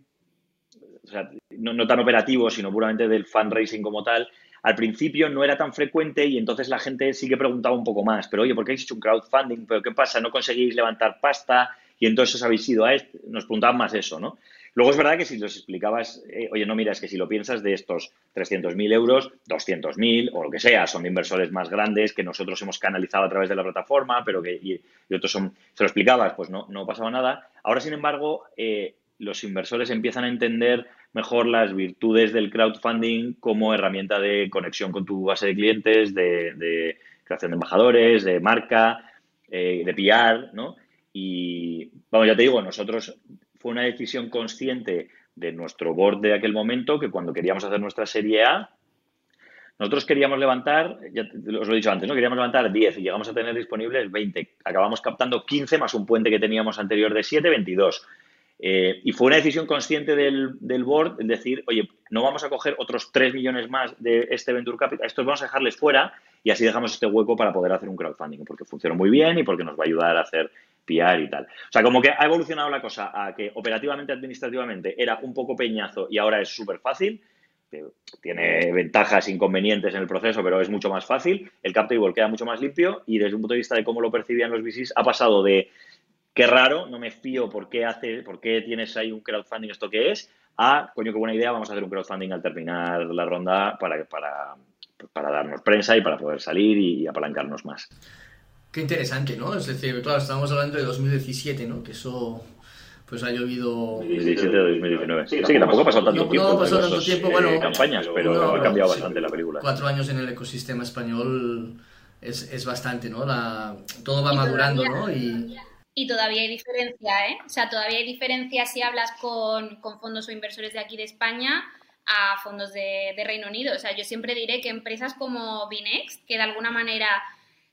o sea, no tan operativo, sino puramente del fundraising como tal, al principio no era tan frecuente y entonces la gente sí que preguntaba un poco más, pero oye, ¿por qué habéis hecho un crowdfunding? ¿Pero qué pasa? ¿No conseguís levantar pasta? Y entonces os habéis ido a esto. Nos preguntaban más eso, ¿no? Luego es verdad que si los explicabas, eh, oye, no, mira, es que si lo piensas de estos 300.000 euros, 200.000 o lo que sea, son de inversores más grandes que nosotros hemos canalizado a través de la plataforma, pero que y, otros son, se lo explicabas, pues no, no pasaba nada. Ahora, sin embargo, eh, los inversores empiezan a entender mejor las virtudes del crowdfunding como herramienta de conexión con tu base de clientes, de, creación de embajadores, de marca, eh, de PR, ¿no? Y, vamos, ya te digo, nosotros fue una decisión consciente de nuestro board de aquel momento que cuando queríamos hacer nuestra serie A, nosotros queríamos levantar, ya os lo he dicho antes, ¿no? Queríamos levantar 10 y llegamos a tener disponibles 20. Acabamos captando 15 más un puente que teníamos anterior de 7, 22. Eh, y fue una decisión consciente del, board el decir, oye, no vamos a coger otros 3 millones más de este Venture Capital, estos vamos a dejarles fuera y así dejamos este hueco para poder hacer un crowdfunding, porque funcionó muy bien y porque nos va a ayudar a hacer PR y tal. O sea, como que ha evolucionado la cosa a que operativamente, administrativamente era un poco peñazo y ahora es súper fácil. Tiene ventajas, inconvenientes en el proceso, pero es mucho más fácil. El cap table queda mucho más limpio y desde un punto de vista de cómo lo percibían los VCs, ha pasado de qué raro, no me fío por qué hace, por qué tienes ahí un crowdfunding, esto que es, a coño, qué buena idea, vamos a hacer un crowdfunding al terminar la ronda para, para, para darnos prensa y para poder salir y apalancarnos más. Qué interesante, ¿no? Es decir, claro, estamos hablando de 2017, ¿no? Que eso pues ha llovido... 2017 2019. Sí, que tampoco ha pasado tanto tiempo. No ha pasado tanto tiempo, bueno... Eh, campañas, pero ha cambiado bastante la película. Cuatro años en el ecosistema español es, es bastante, ¿no? La, todo va madurando, ¿no? Y, y todavía hay diferencia, ¿eh? O sea, todavía hay diferencia si hablas con, con fondos o inversores de aquí de España a fondos de, de, Reino Unido. O sea, yo siempre diré que empresas como Binex, que de alguna manera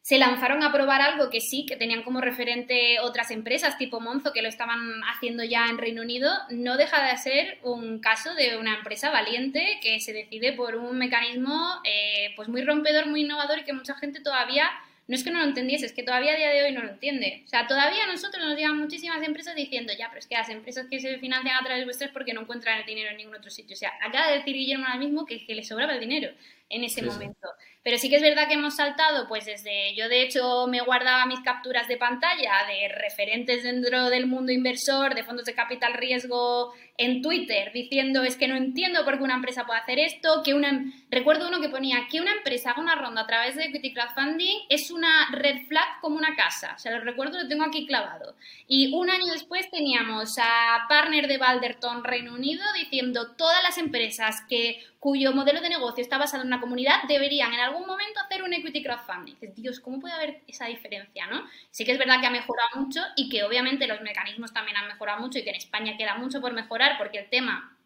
se lanzaron a probar algo que sí, que tenían como referente otras empresas tipo Monzo que lo estaban haciendo ya en Reino Unido, no deja de ser un caso de una empresa valiente que se decide por un mecanismo eh, pues muy rompedor, muy innovador y que mucha gente todavía no es que no lo entendiese, es que todavía a día de hoy no lo entiende. O sea, todavía nosotros nos llegan muchísimas empresas diciendo, ya, pero es que las empresas que se financian a través de vuestras porque no encuentran el dinero en ningún otro sitio. O sea, acaba de decir Guillermo ahora mismo que, que le sobraba el dinero en ese momento. Pero sí que es verdad que hemos saltado, pues desde, yo de hecho me guardaba mis capturas de pantalla de referentes dentro del mundo inversor, de fondos de capital riesgo en Twitter, diciendo es que no entiendo por qué una empresa puede hacer esto, que una, recuerdo uno que ponía que una empresa haga una ronda a través de equity crowdfunding es una red flag como una casa, o sea, lo recuerdo, lo tengo aquí clavado. Y un año después teníamos a partner de Balderton Reino Unido diciendo todas las empresas que cuyo modelo de negocio está basado en una comunidad deberían en algún momento hacer un equity crowdfunding. Dices, Dios, ¿cómo puede haber esa diferencia, no? Sí que es verdad que ha mejorado mucho y que obviamente los mecanismos también han mejorado mucho y que en España queda mucho por mejorar porque el tema,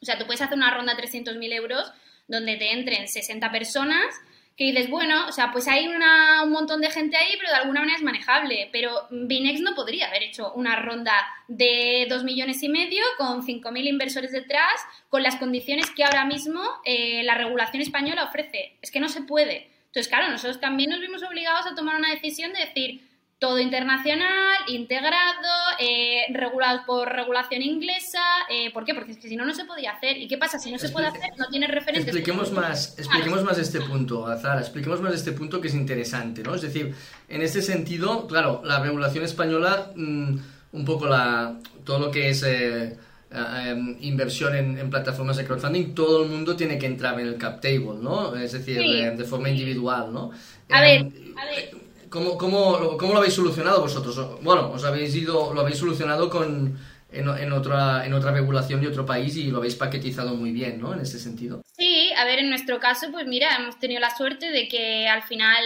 o sea, tú puedes hacer una ronda de 300.000 euros donde te entren 60 personas que dices, bueno, o sea, pues hay una, un montón de gente ahí, pero de alguna manera es manejable. Pero Binex no podría haber hecho una ronda de 2 millones y medio con 5.000 inversores detrás, con las condiciones que ahora mismo eh, la regulación española ofrece. Es que no se puede. Entonces, claro, nosotros también nos vimos obligados a tomar una decisión de decir, todo internacional, integrado, eh, regulado por regulación inglesa. Eh, ¿Por qué? Porque es que si no, no se podía hacer. ¿Y qué pasa? Si no se puede hacer, no tiene referentes. Expliquemos más, expliquemos más este punto, Azara, expliquemos más este punto que es interesante, ¿no? Es decir, en este sentido, claro, la regulación española, mm, un poco la, todo lo que es... Eh, em, inversión en, plataformas de crowdfunding, todo el mundo tiene que entrar en el cap table, ¿no? Es decir, de, forma individual, ¿no? A ver, a ver ¿Cómo, cómo, cómo lo habéis solucionado vosotros? Bueno, os habéis ido, lo habéis solucionado con en, otra, en otra regulación de otro país y lo habéis paquetizado muy bien, ¿no? En ese sentido. Sí, a ver, en nuestro caso, pues mira, hemos tenido la suerte de que al final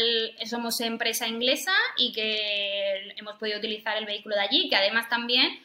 somos empresa inglesa y que hemos podido utilizar el vehículo de allí, que además también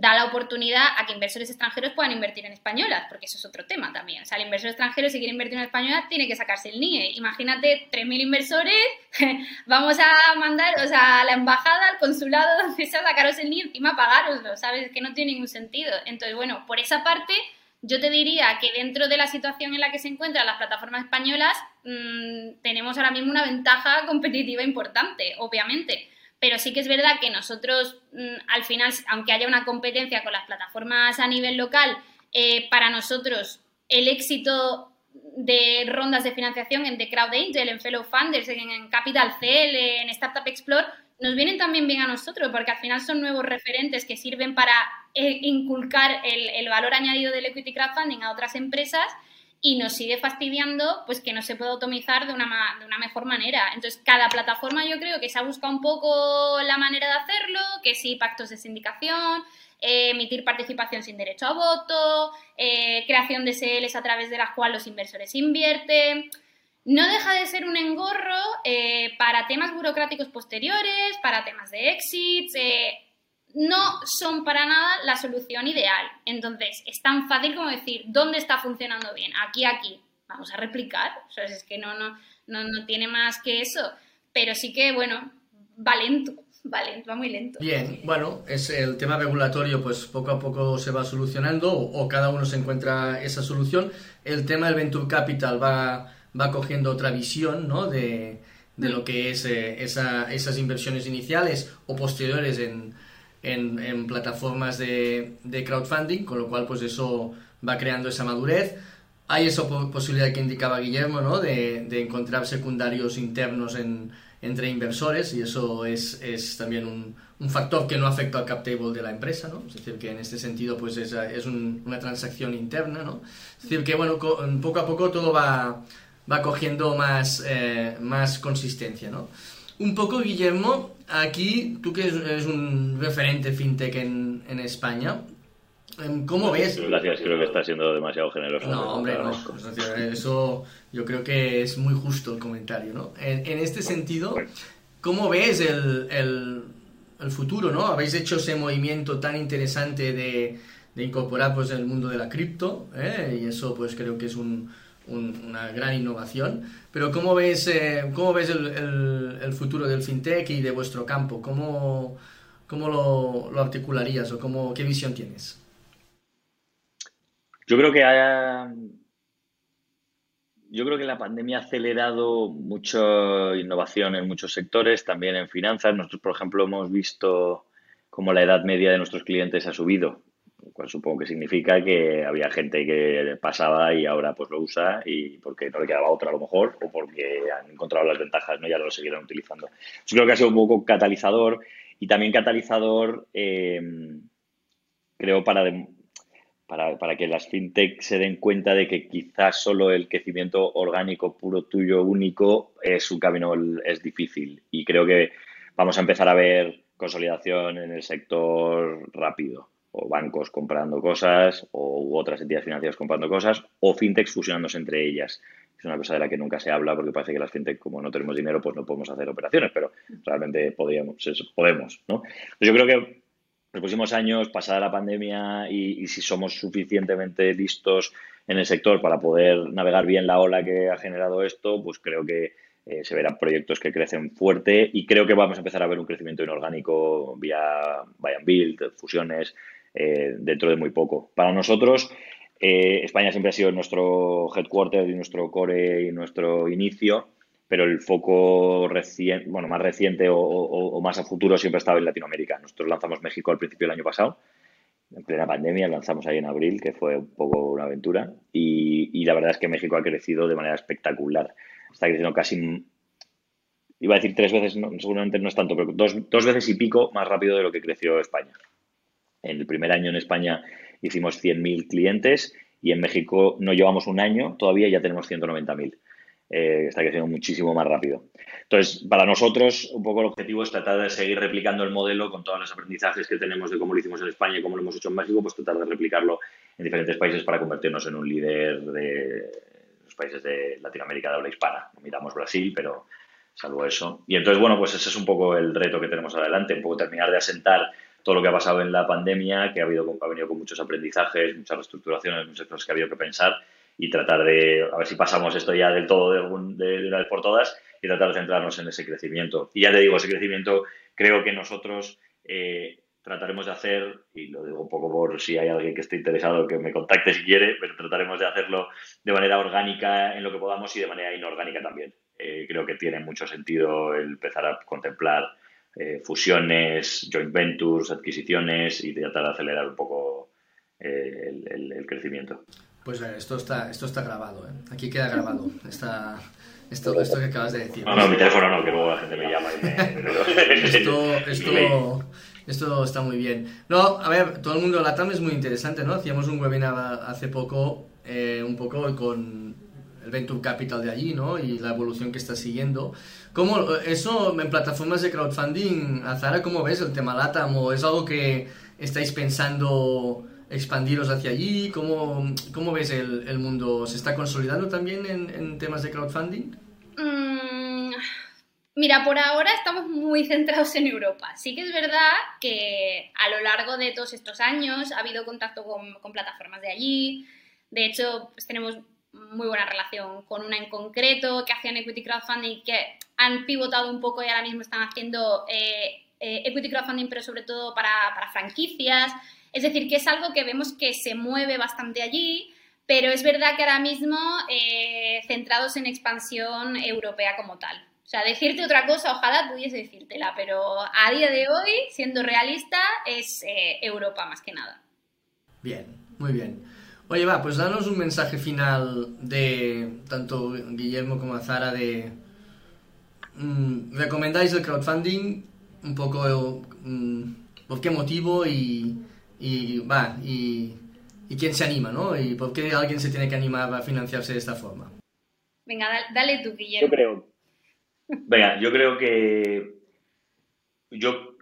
da la oportunidad a que inversores extranjeros puedan invertir en españolas, porque eso es otro tema también. O sea, el inversor extranjero, si quiere invertir en españolas, tiene que sacarse el NIE. Imagínate 3.000 inversores, vamos a mandar, o sea, a la embajada, al consulado, donde sea, sacaros el NIE, encima pagaroslo, ¿sabes? Que no tiene ningún sentido. Entonces, bueno, por esa parte, yo te diría que dentro de la situación en la que se encuentran las plataformas españolas, mmm, tenemos ahora mismo una ventaja competitiva importante, obviamente pero sí que es verdad que nosotros, mm, al final, aunque haya una competencia con las plataformas a nivel local, eh, para nosotros el éxito de rondas de financiación en The Crowd Angel, en Fellow Funders, en Capital CL, en Startup Explore, nos vienen también bien a nosotros, porque al final son nuevos referentes que sirven para eh, inculcar el valor añadido del equity crowdfunding a otras empresas y nos sigue fastidiando pues que no se puede optimizar de una, de una mejor manera. Entonces, cada plataforma yo creo que se ha buscado un poco la manera de hacerlo, que sí, pactos de sindicación, eh, emitir participación sin derecho a voto, eh, creación de SLs a través de las cuales los inversores invierten. No deja de ser un engorro eh, para temas burocráticos posteriores, para temas de exits, no son para nada la solución ideal. Entonces, es tan fácil como decir, ¿dónde está funcionando bien? Aquí, aquí. Vamos a replicar. O sea, es que no, no, no, tiene más que eso. Pero sí que, bueno, va lento. Va lento, va muy lento. Bien, bueno, es el tema regulatorio, pues poco a poco se va solucionando o, cada uno se encuentra esa solución. El tema del Venture Capital va, va cogiendo otra visión, ¿no? De, de lo que es eh, esas inversiones iniciales o posteriores en, en, plataformas de, crowdfunding, con lo cual pues eso va creando esa madurez. Hay esa posibilidad que indicaba Guillermo, ¿no? De, encontrar secundarios internos entre inversores y eso es, también un, factor que no afecta al cap table de la empresa, ¿no? Es decir, que en este sentido pues es, es una transacción interna, ¿no? Es decir, que bueno, poco a poco todo va, va cogiendo más, eh, más consistencia, ¿no? Un poco, Guillermo, aquí, tú que eres un referente fintech en, en España, em, ¿cómo ves? Gracias, creo que estás siendo demasiado generoso. No, hombre, no. Eso yo creo que es muy justo el comentario, ¿no? En, en este sentido, ¿cómo ves el, el, el, futuro, no? Habéis hecho ese movimiento tan interesante de, de incorporar pues el mundo de la cripto, ¿eh? y eso pues creo que es un una gran innovación. Pero ¿cómo ves, eh, cómo ves el, futuro del fintech y de vuestro campo? ¿Cómo, cómo lo, lo, articularías o cómo, qué visión tienes? Yo creo que haya... Yo creo que la pandemia ha acelerado mucha innovación en muchos sectores, también en finanzas. Nosotros, por ejemplo, hemos visto cómo la edad media de nuestros clientes ha subido lo cual supongo que significa que había gente que pasaba y ahora pues lo usa y porque no le quedaba otra a lo mejor o porque han encontrado las ventajas ¿no? y ahora lo seguirán utilizando. Yo creo que ha sido un poco catalizador y también catalizador eh, creo para, para, para, que las fintech se den cuenta de que quizás solo el crecimiento orgánico puro tuyo único es un camino es difícil y creo que vamos a empezar a ver consolidación en el sector rápido o bancos comprando cosas, o otras entidades financieras comprando cosas, o fintechs fusionándose entre ellas. Es una cosa de la que nunca se habla porque parece que las fintech, como no tenemos dinero, pues no podemos hacer operaciones, pero realmente podemos, ¿no? Yo creo que los próximos años, pasada la pandemia y, si somos suficientemente listos en el sector para poder navegar bien la ola que ha generado esto, pues creo que eh, se verán proyectos que crecen fuerte y creo que vamos a empezar a ver un crecimiento inorgánico vía buy and build, fusiones, eh, dentro de muy poco. Para nosotros, eh, España siempre ha sido nuestro headquarter y nuestro core y nuestro inicio, pero el foco reciente, bueno, más reciente o, más a futuro siempre ha estado en Latinoamérica. Nosotros lanzamos México al principio del año pasado, en plena pandemia, lanzamos ahí en abril, que fue un poco una aventura, y, la verdad es que México ha crecido de manera espectacular. Está creciendo casi iba a decir tres veces, seguramente no es tanto, pero dos, dos, veces y pico más rápido de lo que creció España. En el primer año en España hicimos 100.000 clientes y en México no llevamos un año, todavía ya tenemos 190.000. eh, está creciendo muchísimo más rápido. Entonces, para nosotros, un poco el objetivo es tratar de seguir replicando el modelo con todos los aprendizajes que tenemos de cómo lo hicimos en España y cómo lo hemos hecho en México, pues tratar de replicarlo en diferentes países para convertirnos en un líder de los países de Latinoamérica de habla hispana. Miramos Brasil, pero salvo eso. Y entonces, bueno, pues ese es un poco el reto que tenemos adelante, un poco terminar de asentar todo lo que ha pasado en la pandemia, que ha, habido, ha venido con muchos aprendizajes, muchas reestructuraciones, muchas cosas que ha habido que pensar y tratar de, a ver si pasamos esto ya del todo de, una vez por todas y tratar de centrarnos en ese crecimiento. Y ya te digo, ese crecimiento creo que nosotros eh, trataremos de hacer, y lo digo un poco por si hay alguien que esté interesado que me contacte si quiere, pero trataremos de hacerlo de manera orgánica en lo que podamos y de manera inorgánica también. Eh, creo que tiene mucho sentido empezar a contemplar eh, fusiones, joint ventures, adquisiciones y tratar de acelerar un poco el crecimiento. Pues eh, esto está, esto está grabado, ¿eh? Aquí queda grabado. Está, esto, esto que acabas de decir. No, no, mi teléfono no, que luego la gente me llama y me... esto, esto, esto está muy bien. No, a ver, todo el mundo la TAM es muy interesante, ¿no? Hacíamos un webinar hace poco, eh, un poco con el Venture Capital de allí, ¿no? Y la evolución que está siguiendo. ¿Cómo, eso en plataformas de crowdfunding, Azara, cómo ves el tema LATAM? ¿O es algo que estáis pensando expandiros hacia allí? ¿Cómo, cómo ves el, mundo? ¿Se está consolidando también en, temas de crowdfunding? Mm, mira, por ahora estamos muy centrados en Europa. Sí que es verdad que a lo largo de todos estos años ha habido contacto con, con plataformas de allí. De hecho, pues tenemos muy buena relación con una en concreto que hacían equity crowdfunding que han pivotado un poco y ahora mismo están haciendo eh, eh, equity crowdfunding, pero sobre todo para, franquicias. Es decir, que es algo que vemos que se mueve bastante allí, pero es verdad que ahora mismo eh, centrados en expansión europea como tal. O sea, decirte otra cosa, ojalá pudiese decírtela, pero a día de hoy, siendo realista, es Europa más que nada. Bien, muy bien. Oye, va, pues danos un mensaje final de tanto Guillermo como Zara de... Mm, ¿Recomendáis el crowdfunding? Un poco mm, por qué motivo y, y va, y, quién se anima, ¿no? Y por qué alguien se tiene que animar a financiarse de esta forma. Venga, dale tú, Guillermo. Yo creo. Venga, yo creo que. Yo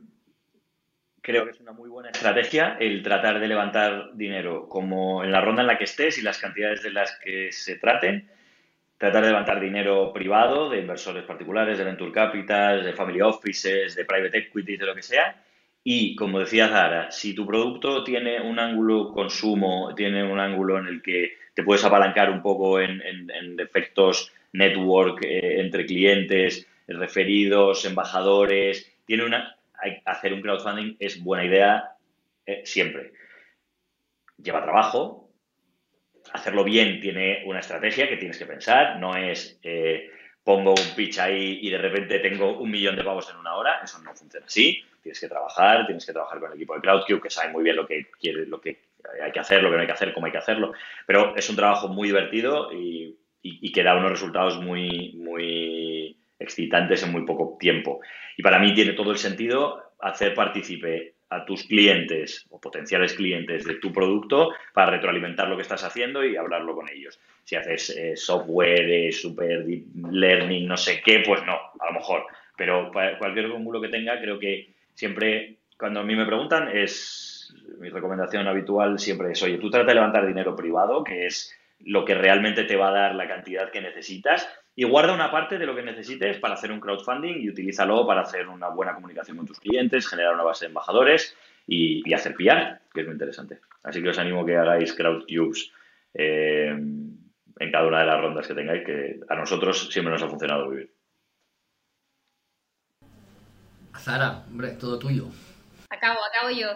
creo que es una muy buena estrategia el tratar de levantar dinero, como en la ronda en la que estés y las cantidades de las que se traten, tratar de levantar dinero privado de inversores particulares, de venture capital, de family offices, de private equity, de lo que sea, y como decía Zara, si tu producto tiene un ángulo consumo, tiene un ángulo en el que te puedes apalancar un poco en, efectos network eh, entre clientes, referidos, embajadores, tiene una, hacer un crowdfunding es buena idea eh, siempre. Lleva trabajo, hacerlo bien tiene una estrategia que tienes que pensar, no es eh, pongo un pitch ahí y de repente tengo un millón de pavos en una hora, eso no funciona así tienes que trabajar, tienes que trabajar con el equipo de CloudCube, que sabe muy bien lo que quiere, lo que hay que hacer, lo que no hay que hacer, cómo hay que hacerlo. Pero es un trabajo muy divertido y, que da unos resultados muy, muy excitantes en muy poco tiempo. Y para mí tiene todo el sentido hacer partícipe a tus clientes o potenciales clientes de tu producto para retroalimentar lo que estás haciendo y hablarlo con ellos. Si haces eh, software, eh, super deep learning, no sé qué, pues no, a lo mejor. Pero cualquier ángulo que tenga, creo que siempre, cuando a mí me preguntan, es mi recomendación habitual siempre es, oye, tú trata de levantar dinero privado, que es lo que realmente te va a dar la cantidad que necesitas, y guarda una parte de lo que necesites para hacer un crowdfunding y utilízalo para hacer una buena comunicación con tus clientes, generar una base de embajadores y, hacer PR, que es muy interesante. Así que os animo a que hagáis crowdcubes eh, en cada una de las rondas que tengáis, que a nosotros siempre nos ha funcionado muy bien. Zara, hombre, todo tuyo. Acabo, acabo yo.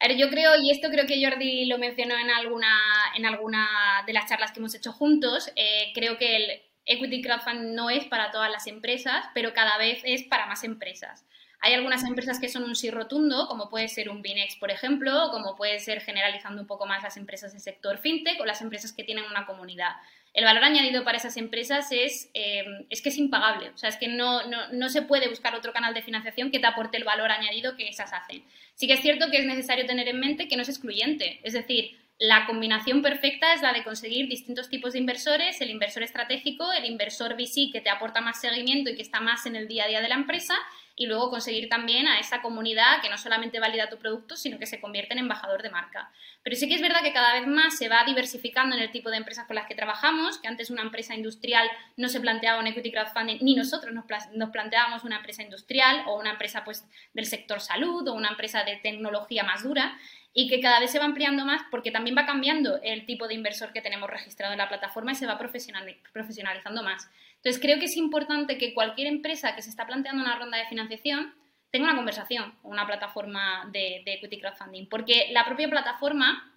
A ver, yo creo, y esto creo que Jordi lo mencionó en alguna, en alguna de las charlas que hemos hecho juntos, eh, creo que el equity crowdfunding no es para todas las empresas, pero cada vez es para más empresas. Hay algunas empresas que son un sí rotundo, como puede ser un Binex, por ejemplo, o como puede ser generalizando un poco más las empresas del sector fintech o las empresas que tienen una comunidad el valor añadido para esas empresas es, eh, es que es impagable. O sea, es que no, no, se puede buscar otro canal de financiación que te aporte el valor añadido que esas hacen. Sí que es cierto que es necesario tener en mente que no es excluyente. Es decir, la combinación perfecta es la de conseguir distintos tipos de inversores, el inversor estratégico, el inversor VC que te aporta más seguimiento y que está más en el día a día de la empresa y luego conseguir también a esa comunidad que no solamente valida tu producto, sino que se convierte en embajador de marca. Pero sí que es verdad que cada vez más se va diversificando en el tipo de empresas con las que trabajamos, que antes una empresa industrial no se planteaba un equity crowdfunding, ni nosotros nos, planteábamos una empresa industrial o una empresa pues, del sector salud o una empresa de tecnología más dura y que cada vez se va ampliando más porque también va cambiando el tipo de inversor que tenemos registrado en la plataforma y se va profesionalizando más. Entonces, creo que es importante que cualquier empresa que se está planteando una ronda de financiación tenga una conversación con una plataforma de, equity crowdfunding, porque la propia plataforma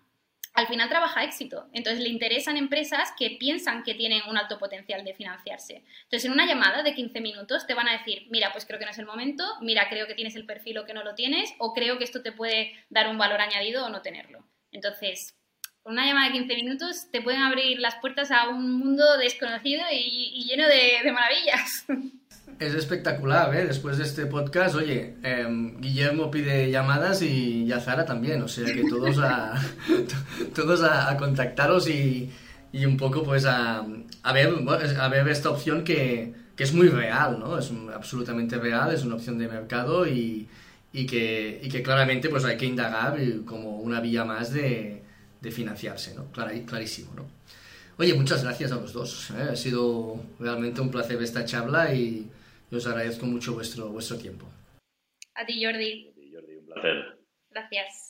al final trabaja éxito. Entonces le interesan empresas que piensan que tienen un alto potencial de financiarse. Entonces en una llamada de 15 minutos te van a decir, mira, pues creo que no es el momento, mira, creo que tienes el perfil o que no lo tienes, o creo que esto te puede dar un valor añadido o no tenerlo. Entonces, con una llamada de 15 minutos te pueden abrir las puertas a un mundo desconocido y, lleno de, maravillas. Es espectacular, ¿eh? Después de este podcast, oye, em, Guillermo pide llamadas y Yazara también, o sea que todos a, todos a, contactaros y, un poco pues a, ver, a ver esta opción que, es muy real, ¿no? Es absolutamente real, es una opción de mercado y, que, y que claramente pues hay que indagar como una vía más de, de financiarse, ¿no? clarísimo, ¿no? Oye, muchas gracias a los dos. ¿eh? Ha sido realmente un placer esta charla y os agradezco mucho vuestro, vuestro tiempo. A ti, Jordi. A ti, Jordi, un placer. Gracias.